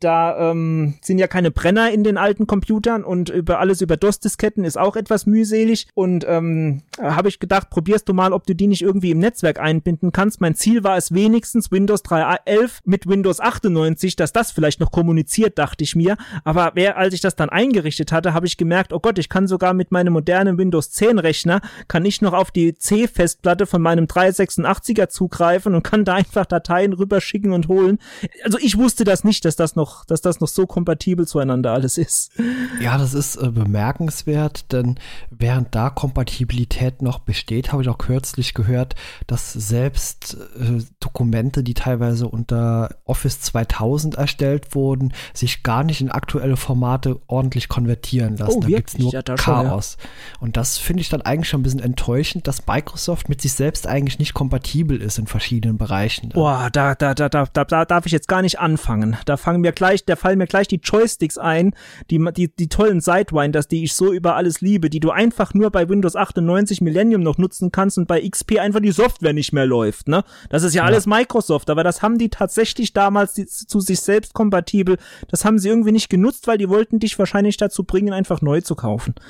da ähm, sind ja keine Brenner in den alten Computern und über alles über DOS-Disketten ist auch etwas mühselig. Und ähm, habe ich gedacht, probierst du mal, ob du die nicht irgendwie im Netzwerk einbinden kannst. Mein Ziel war es wenigstens Windows 3.11 mit Windows 98, dass das vielleicht noch kommuniziert, dachte ich mir. Aber wer, als ich das dann eingerichtet hatte, habe ich gemerkt, oh Gott, ich kann sogar mit meinem modernen Windows 10 Rechner, kann ich noch auf die C-Festplatte von meinem 386er zugreifen und kann da einfach Dateien rüberschicken und holen. Also ich wusste das nicht, dass das noch noch, dass das noch so kompatibel zueinander alles ist. Ja, das ist äh, bemerkenswert, denn während da Kompatibilität noch besteht, habe ich auch kürzlich gehört, dass selbst äh, Dokumente, die teilweise unter Office 2000 erstellt wurden, sich gar nicht in aktuelle Formate ordentlich konvertieren lassen. Oh, da gibt es nur ja, Chaos. Schon, ja. Und das finde ich dann eigentlich schon ein bisschen enttäuschend, dass Microsoft mit sich selbst eigentlich nicht kompatibel ist in verschiedenen Bereichen. Boah, da, da, da, da, da, da darf ich jetzt gar nicht anfangen. Da fangen mir gleich, da fallen mir gleich die Joysticks ein, die, die, die tollen Sidewinders, die ich so über alles liebe, die du einfach nur bei Windows 98 Millennium noch nutzen kannst und bei XP einfach die Software nicht mehr läuft, ne? Das ist ja, ja. alles Microsoft, aber das haben die tatsächlich damals die, zu sich selbst kompatibel, das haben sie irgendwie nicht genutzt, weil die wollten dich wahrscheinlich dazu bringen, einfach neu zu kaufen. *laughs*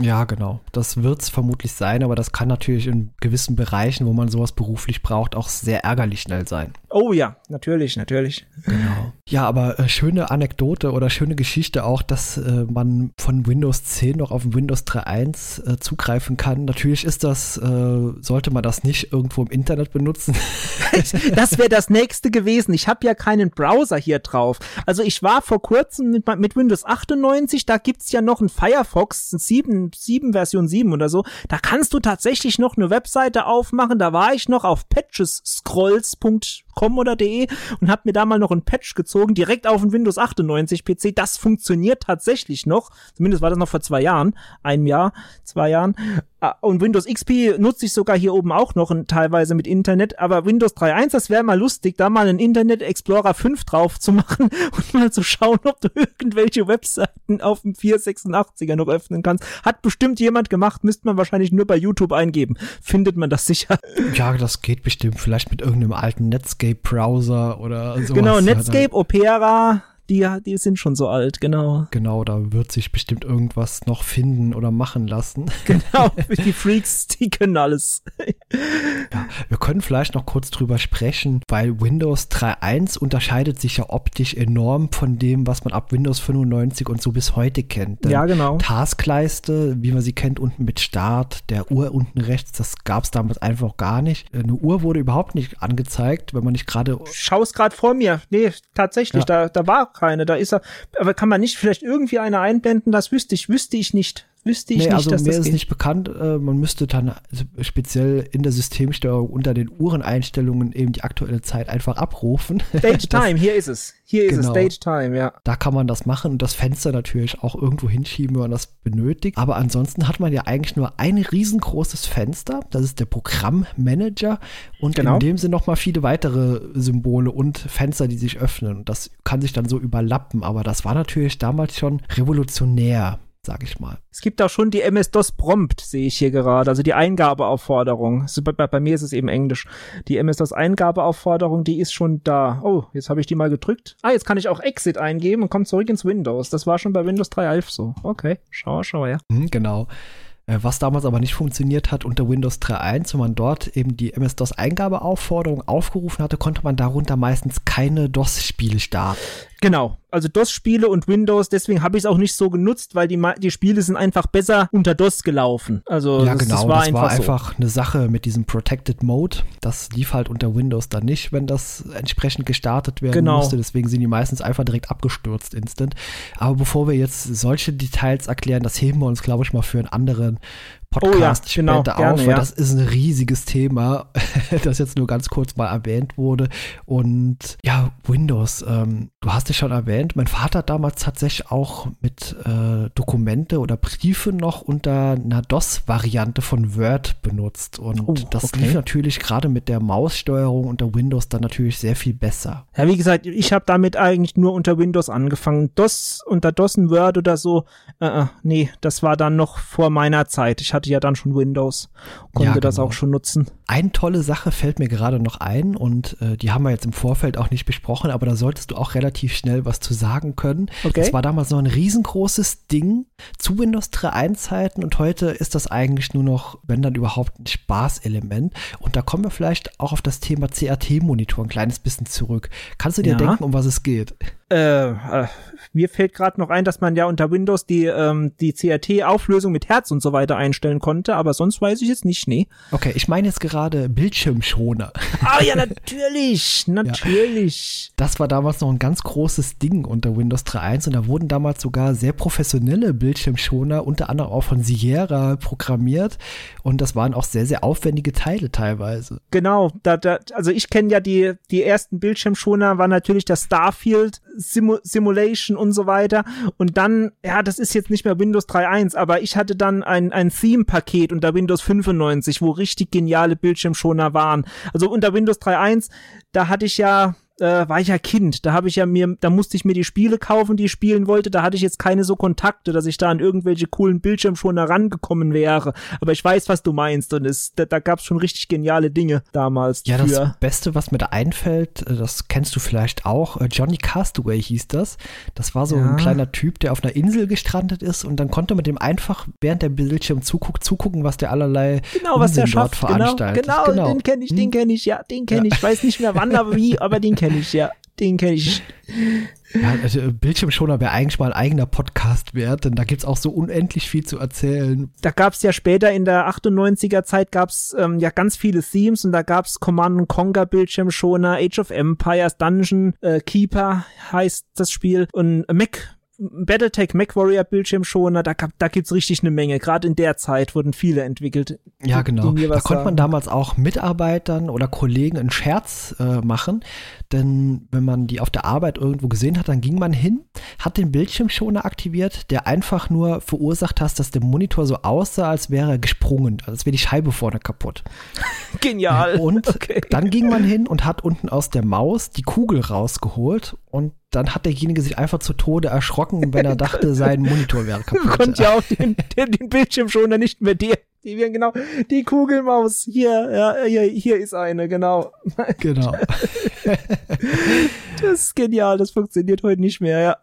Ja, genau. Das wird's vermutlich sein, aber das kann natürlich in gewissen Bereichen, wo man sowas beruflich braucht, auch sehr ärgerlich schnell sein. Oh ja, natürlich, natürlich. Genau. Ja, aber äh, schöne Anekdote oder schöne Geschichte auch, dass äh, man von Windows 10 noch auf Windows 3.1 äh, zugreifen kann. Natürlich ist das, äh, sollte man das nicht irgendwo im Internet benutzen. *laughs* das wäre das nächste gewesen. Ich habe ja keinen Browser hier drauf. Also ich war vor kurzem mit, mit Windows 98, da gibt's ja noch ein Firefox 7, 7 Version 7 oder so. Da kannst du tatsächlich noch eine Webseite aufmachen. Da war ich noch auf patchesscrolls.com oder de und habe mir da mal noch ein Patch gezogen, direkt auf den Windows 98 PC. Das funktioniert tatsächlich noch. Zumindest war das noch vor zwei Jahren, einem Jahr, zwei Jahren. Ah, und Windows XP nutze ich sogar hier oben auch noch teilweise mit Internet, aber Windows 3.1, das wäre mal lustig, da mal einen Internet Explorer 5 drauf zu machen *laughs* und mal zu schauen, ob du irgendwelche Webseiten auf dem 486er noch öffnen kannst. Hat bestimmt jemand gemacht, müsste man wahrscheinlich nur bei YouTube eingeben. Findet man das sicher. *laughs* Ja, das geht bestimmt. Vielleicht mit irgendeinem alten Netscape-Browser oder so. Genau, Netscape, Opera, die, die sind schon so alt, genau. Genau, da wird sich bestimmt irgendwas noch finden oder machen lassen. *laughs* Genau, die Freaks, die können alles. ja, wir können vielleicht noch kurz drüber sprechen, weil Windows 3.1 unterscheidet sich ja optisch enorm von dem, was man ab Windows 95 und so bis heute kennt. Denn ja, genau. Taskleiste, wie man sie kennt, unten mit Start, der Uhr unten rechts, das gab es damals einfach gar nicht. Eine Uhr wurde überhaupt nicht angezeigt, wenn man nicht gerade. Schau es gerade vor mir. Nee, tatsächlich, ja. da, da war keine. Da ist er, aber kann man nicht vielleicht irgendwie eine einblenden? Das wüsste ich, wüsste ich nicht. Wüsste ich nee, nicht, also dass mir das ist geht. nicht bekannt. Äh, man müsste dann also speziell in der Systemsteuerung unter den Uhreneinstellungen eben die aktuelle Zeit einfach abrufen. Stage *laughs* Das- Time, hier ist es. Hier ist es, Genau. Stage Time, ja. Da kann man das machen und das Fenster natürlich auch irgendwo hinschieben, wenn man das benötigt. Aber ansonsten hat man ja eigentlich nur ein riesengroßes Fenster. Das ist der Programmmanager und Genau. in dem sind noch mal viele weitere Symbole und Fenster, die sich öffnen. Und das kann sich dann so überlappen. Aber das war natürlich damals schon revolutionär, sag ich mal. Es gibt auch schon die MS-DOS Prompt, sehe ich hier gerade, also die Eingabeaufforderung. Also bei, bei, bei mir ist es eben Englisch. Die MS-DOS Eingabeaufforderung, die ist schon da. Oh, jetzt habe ich die mal gedrückt. Ah, jetzt kann ich auch Exit eingeben und komme zurück ins Windows. Das war schon bei Windows 3.11 so. Okay, schau, schau, ja. Mhm, genau. Äh, Was damals aber nicht funktioniert hat unter Windows 3.1, wenn man dort eben die MS-DOS-Eingabeaufforderung aufgerufen hatte, konnte man darunter meistens keine DOS-Spiele starten. Genau, also DOS-Spiele und Windows, deswegen habe ich es auch nicht so genutzt, weil die, die Spiele sind einfach besser unter DOS gelaufen. Also ja, das, genau. das war einfach so. einfach eine Sache mit diesem Protected Mode. Das lief halt unter Windows dann nicht, wenn das entsprechend gestartet werden Genau. musste. Deswegen sind die meistens einfach direkt abgestürzt instant. Aber bevor wir jetzt solche Details erklären, das heben wir uns, glaube ich, mal für einen anderen Podcast Oh ja, genau, später gerne, auf, weil ja. das ist ein riesiges Thema, *laughs* das jetzt nur ganz kurz mal erwähnt wurde. Und ja, Windows, ähm, du hast es schon erwähnt, mein Vater hat damals tatsächlich auch mit äh, Dokumente oder Briefe noch unter einer DOS-Variante von Word benutzt. Und Oh, das okay. lief natürlich gerade mit der Maussteuerung unter Windows dann natürlich sehr viel besser. Ja, wie gesagt, ich habe damit eigentlich nur unter Windows angefangen. DOS, unter DOS ein Word oder so, äh, äh, nee, das war dann noch vor meiner Zeit. Ich hatte ja dann schon Windows, konnte Ja, das genau. auch schon nutzen. Eine tolle Sache fällt mir gerade noch ein und äh, die haben wir jetzt im Vorfeld auch nicht besprochen, aber da solltest du auch relativ schnell was zu sagen können. Okay. Das war damals noch ein riesengroßes Ding zu Windows 3.1 Zeiten und heute ist das eigentlich nur noch, wenn dann überhaupt, ein Spaßelement. Und da kommen wir vielleicht auch auf das Thema CRT-Monitor ein kleines bisschen zurück. Kannst du dir Ja. denken, um was es geht? Äh, äh, mir fällt gerade noch ein, dass man ja unter Windows die, ähm, die CRT-Auflösung mit Herz und so weiter einstellen konnte, aber sonst weiß ich jetzt nicht, nee. Okay, ich meine jetzt gerade Bildschirmschoner. Ah ja, *laughs* natürlich, natürlich. Das war damals noch ein ganz großes Ding unter Windows 3.1 und da wurden damals sogar sehr professionelle Bildschirmschoner, unter anderem auch von Sierra programmiert und das waren auch sehr, sehr aufwendige Teile teilweise. Genau, da, da, also ich kenne ja die, die ersten Bildschirmschoner, war natürlich das Starfield Simu Simulation und so weiter. Und dann, ja, das ist jetzt nicht mehr Windows 3.1, aber ich hatte dann ein, ein Theme-Paket unter Windows 95, wo richtig geniale Bildschirmschoner waren. Also unter Windows 3.1, da hatte ich ja äh, war ich ja Kind, da habe ich ja mir, da musste ich mir die Spiele kaufen, die ich spielen wollte, da hatte ich jetzt keine so Kontakte, dass ich da an irgendwelche coolen Bildschirmschoner rangekommen wäre. Aber ich weiß, was du meinst und es, da, da gab es schon richtig geniale Dinge damals Ja, das für. Beste, was mir da einfällt, äh, das kennst du vielleicht auch, äh, Johnny Castaway hieß das. Das war so Ja. ein kleiner Typ, der auf einer Insel gestrandet ist und dann konnte man dem einfach, während der Bildschirm zuguckt, zugucken, was der allerlei Genau, was der Unsinn dort schafft. Genau, veranstaltet. genau, den kenne ich, den Hm? kenne ich, ja, den kenne ich. Ich weiß nicht mehr wann, aber wie, aber den kenne *laughs* ich, ja. Den kenne ich. Ja, also äh, Bildschirmschoner wäre eigentlich mal ein eigener Podcast wert, denn da gibt's auch so unendlich viel zu erzählen. Da gab's ja später in der 98er Zeit gab's ähm, ja ganz viele Themes und da gab's Command Conquer Bildschirmschoner, Age of Empires, Dungeon äh, Keeper heißt das Spiel und Mac Battletech MacWarrior Bildschirmschoner, da, gab, da gibt's richtig eine Menge. Gerade in der Zeit wurden viele entwickelt. Ja, genau. Da konnte man damals auch Mitarbeitern oder Kollegen einen Scherz äh, machen, denn wenn man die auf der Arbeit irgendwo gesehen hat, dann ging man hin, hat den Bildschirmschoner aktiviert, der einfach nur verursacht hat, dass der Monitor so aussah, als wäre er gesprungen, also als wäre die Scheibe vorne kaputt. *laughs* Genial. Und Okay. dann ging man hin und hat unten aus der Maus die Kugel rausgeholt und dann hat derjenige sich einfach zu Tode erschrocken, wenn er dachte, sein Monitor wäre Man kaputt. *laughs* konnte ja auch den, *laughs* den, den Bildschirmschoner nicht mehr deaktivieren, genau. Die Kugelmaus, hier, ja, hier, hier ist eine, genau. *laughs* Genau. Das ist genial, das funktioniert heute nicht mehr, ja.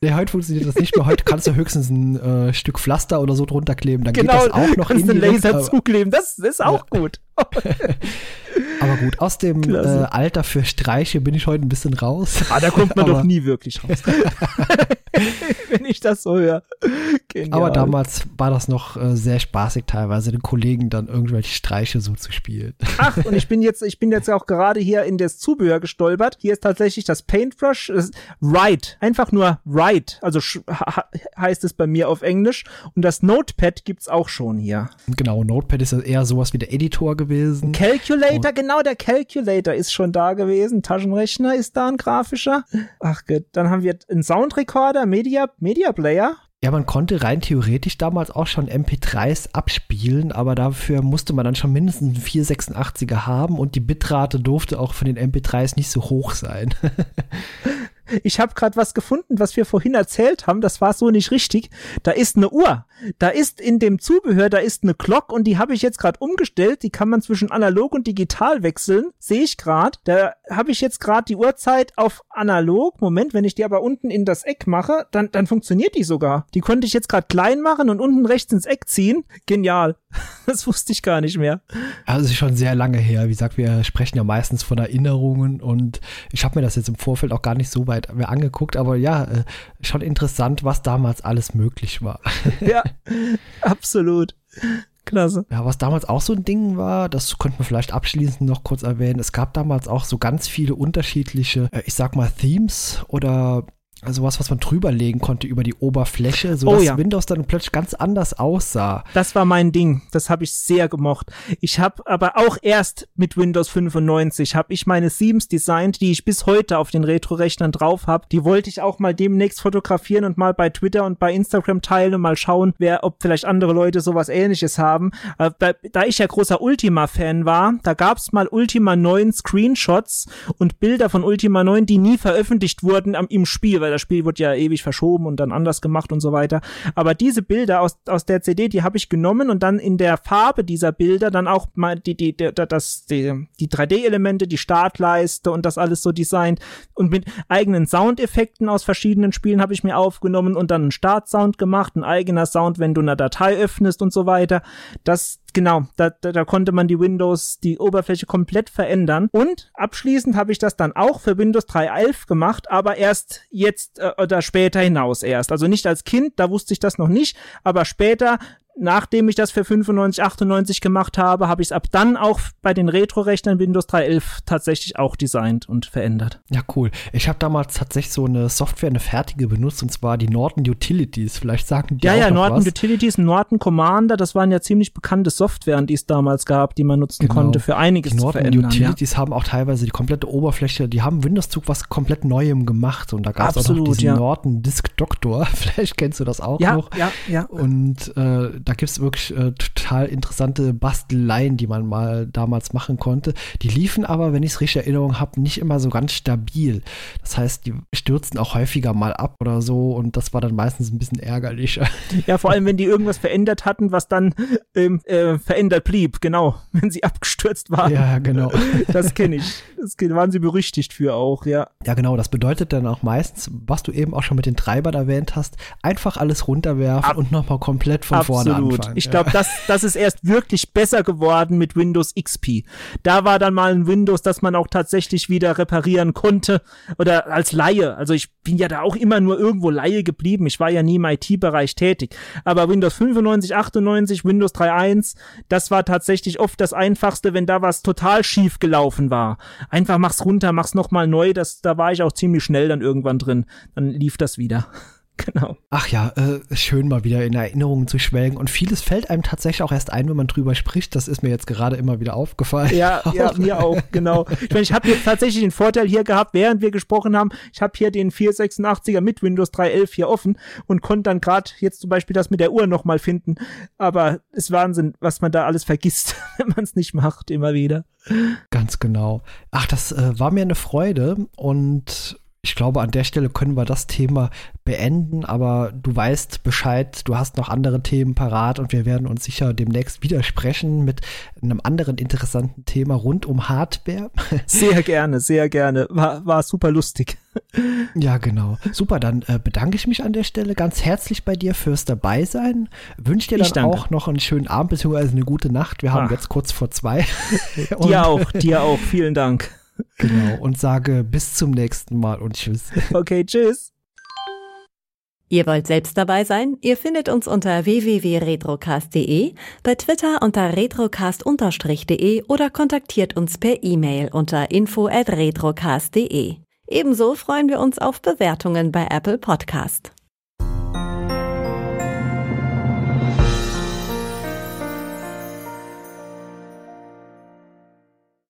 Nee, heute funktioniert das nicht mehr. Heute kannst du höchstens ein äh, Stück Pflaster oder so drunter kleben. Dann Genau, geht das auch noch kannst einen indirekt, Laser aber- zukleben, das ist auch gut. *laughs* Aber gut, aus dem äh, Alter für Streiche bin ich heute ein bisschen raus. Ah, da kommt man doch nie wirklich raus. *laughs* Wenn ich das so höre. Genial. Aber damals war das noch äh, sehr spaßig, teilweise den Kollegen dann irgendwelche Streiche so zu spielen. Ach, und ich bin jetzt, ich bin jetzt auch gerade hier in das Zubehör gestolpert. Hier ist tatsächlich das Paintbrush, das Write. Einfach nur Write. Also heißt es bei mir auf Englisch. Und das Notepad gibt's auch schon hier. Genau, Notepad ist ja eher sowas wie der Editor gewesen. Calculator, und genau, der Calculator ist schon da gewesen. Taschenrechner ist da ein grafischer. Ach Gott, dann haben wir einen Soundrecorder, Media, Media Player. Ja, man konnte rein theoretisch damals auch schon MP3s abspielen, aber dafür musste man dann schon mindestens einen 486er haben und die Bitrate durfte auch von den MP3s nicht so hoch sein. *laughs* ich habe gerade was gefunden, was wir vorhin erzählt haben, das war so nicht richtig. Da ist eine Uhr. Da ist in dem Zubehör, da ist eine Glock und die habe ich jetzt gerade umgestellt. Die kann man zwischen analog und digital wechseln. Sehe ich gerade. Da habe ich jetzt gerade die Uhrzeit auf analog. Moment, wenn ich die aber unten in das Eck mache, dann, dann funktioniert die sogar. Die konnte ich jetzt gerade klein machen und unten rechts ins Eck ziehen. Genial. *laughs* Das wusste ich gar nicht mehr. Also ist schon sehr lange her. Wie gesagt, wir sprechen ja meistens von Erinnerungen und ich habe mir das jetzt im Vorfeld auch gar nicht so weit mehr angeguckt, aber ja, äh, schon interessant, was damals alles möglich war. *laughs* Ja, absolut. Klasse. Ja, was damals auch so ein Ding war, das könnte man vielleicht abschließend noch kurz erwähnen. Es gab damals auch so ganz viele unterschiedliche, äh, ich sag mal, Themes oder also was, was man drüberlegen konnte über die Oberfläche, sodass oh, ja. Windows dann plötzlich ganz anders aussah. Das war mein Ding. Das habe ich sehr gemocht. Ich habe aber auch erst mit Windows 95 habe ich meine Themes designt, die ich bis heute auf den Retro-Rechnern drauf habe. Die wollte ich auch mal demnächst fotografieren und mal bei Twitter und bei Instagram teilen und mal schauen, wer, ob vielleicht andere Leute sowas ähnliches haben. Äh, da, da ich ja großer Ultima-Fan war, da gab's mal Ultima 9 Screenshots und Bilder von Ultima 9, die nie veröffentlicht wurden am, im Spiel, weil das Spiel wird ja ewig verschoben und dann anders gemacht und so weiter. Aber diese Bilder aus, aus der CD, die habe ich genommen und dann in der Farbe dieser Bilder dann auch mal die, die, die, das, die, die 3D-Elemente, die Startleiste und das alles so designt und mit eigenen Soundeffekten aus verschiedenen Spielen habe ich mir aufgenommen und dann einen Startsound gemacht, ein eigener Sound, wenn du eine Datei öffnest und so weiter. Das, genau, da, da, da konnte man die Windows, die Oberfläche komplett verändern. Und abschließend habe ich das dann auch für Windows 3.11 gemacht, aber erst jetzt äh, oder später hinaus erst. Also nicht als Kind, da wusste ich das noch nicht, aber später nachdem ich das für 95, 98 gemacht habe, habe ich es ab dann auch bei den Retro-Rechnern Windows 3.11 tatsächlich auch designt und verändert. Ja, cool. Ich habe damals tatsächlich so eine Software, eine fertige benutzt, und zwar die Norton Utilities. Vielleicht sagen die Ja, auch ja, noch Norton was. Utilities, Norton Commander, das waren ja ziemlich bekannte Softwaren, die es damals gab, die man nutzen Genau. konnte für einiges Die zu Norton verändern. Ja. Utilities haben auch teilweise die komplette Oberfläche, die haben Windows-Zug was komplett Neuem gemacht. Und da gab es auch noch diesen ja. Norton Disk Doctor. *laughs* Vielleicht kennst du das auch Ja, noch. ja, ja. Und äh, da gibt es wirklich äh, total interessante Basteleien, die man mal damals machen konnte. Die liefen aber, wenn ich es richtig in Erinnerung habe, nicht immer so ganz stabil. Das heißt, die stürzten auch häufiger mal ab oder so und das war dann meistens ein bisschen ärgerlicher. *laughs* Ja, vor allem, wenn die irgendwas verändert hatten, was dann ähm, äh, verändert blieb, genau, *laughs* wenn sie abgestürzt waren. ja, genau. *laughs* Das kenne ich. Das waren sie berüchtigt für auch, ja. Ja, genau. Das bedeutet dann auch meistens, was du eben auch schon mit den Treibern erwähnt hast, einfach alles runterwerfen Ab- und nochmal komplett von vorne Absolut. anfangen. Ich Ja. glaube, das, das ist erst wirklich besser geworden mit Windows XP. Da war dann mal ein Windows, das man auch tatsächlich wieder reparieren konnte oder als Laie. Also ich bin ja da auch immer nur irgendwo Laie geblieben. Ich war ja nie im IT-Bereich tätig. Aber Windows 95, 98, Windows 3.1, das war tatsächlich oft das Einfachste, wenn da was total schief gelaufen war. Einfach mach's runter, mach's nochmal neu. Das, da war ich auch ziemlich schnell dann irgendwann drin. Dann lief das wieder. *laughs* Genau. Ach ja, äh, schön mal wieder in Erinnerungen zu schwelgen. Und vieles fällt einem tatsächlich auch erst ein, wenn man drüber spricht. Das ist mir jetzt gerade immer wieder aufgefallen. Ja, *laughs* ja, mir auch, genau. Ich meine, ich habe jetzt tatsächlich den Vorteil hier gehabt, während wir gesprochen haben, ich habe hier den 486er mit Windows 3.11 hier offen und konnte dann gerade jetzt zum Beispiel das mit der Uhr nochmal finden. Aber ist Wahnsinn, was man da alles vergisst, *laughs* wenn man es nicht macht, immer wieder. Ganz genau. Ach, das äh, war mir eine Freude und ich glaube, an der Stelle können wir das Thema beenden, aber du weißt Bescheid, du hast noch andere Themen parat und wir werden uns sicher demnächst widersprechen mit einem anderen interessanten Thema rund um Hardware. *laughs* Sehr gerne, sehr gerne. War, war super lustig. *laughs* Ja, genau. Super, dann äh, bedanke ich mich an der Stelle ganz herzlich bei dir fürs Dabeisein. Wünsche dir dann auch noch einen schönen Abend bzw. eine gute Nacht. Wir haben ah. jetzt kurz vor zwei. *laughs* dir auch, dir auch. Vielen Dank. Genau, und sage bis zum nächsten Mal und tschüss. *laughs* Okay, tschüss. Ihr wollt selbst dabei sein? Ihr findet uns unter www.retrocast.de, bei Twitter unter retrocast-de oder kontaktiert uns per E-Mail unter info@retrocast.de. Ebenso freuen wir uns auf Bewertungen bei Apple Podcast.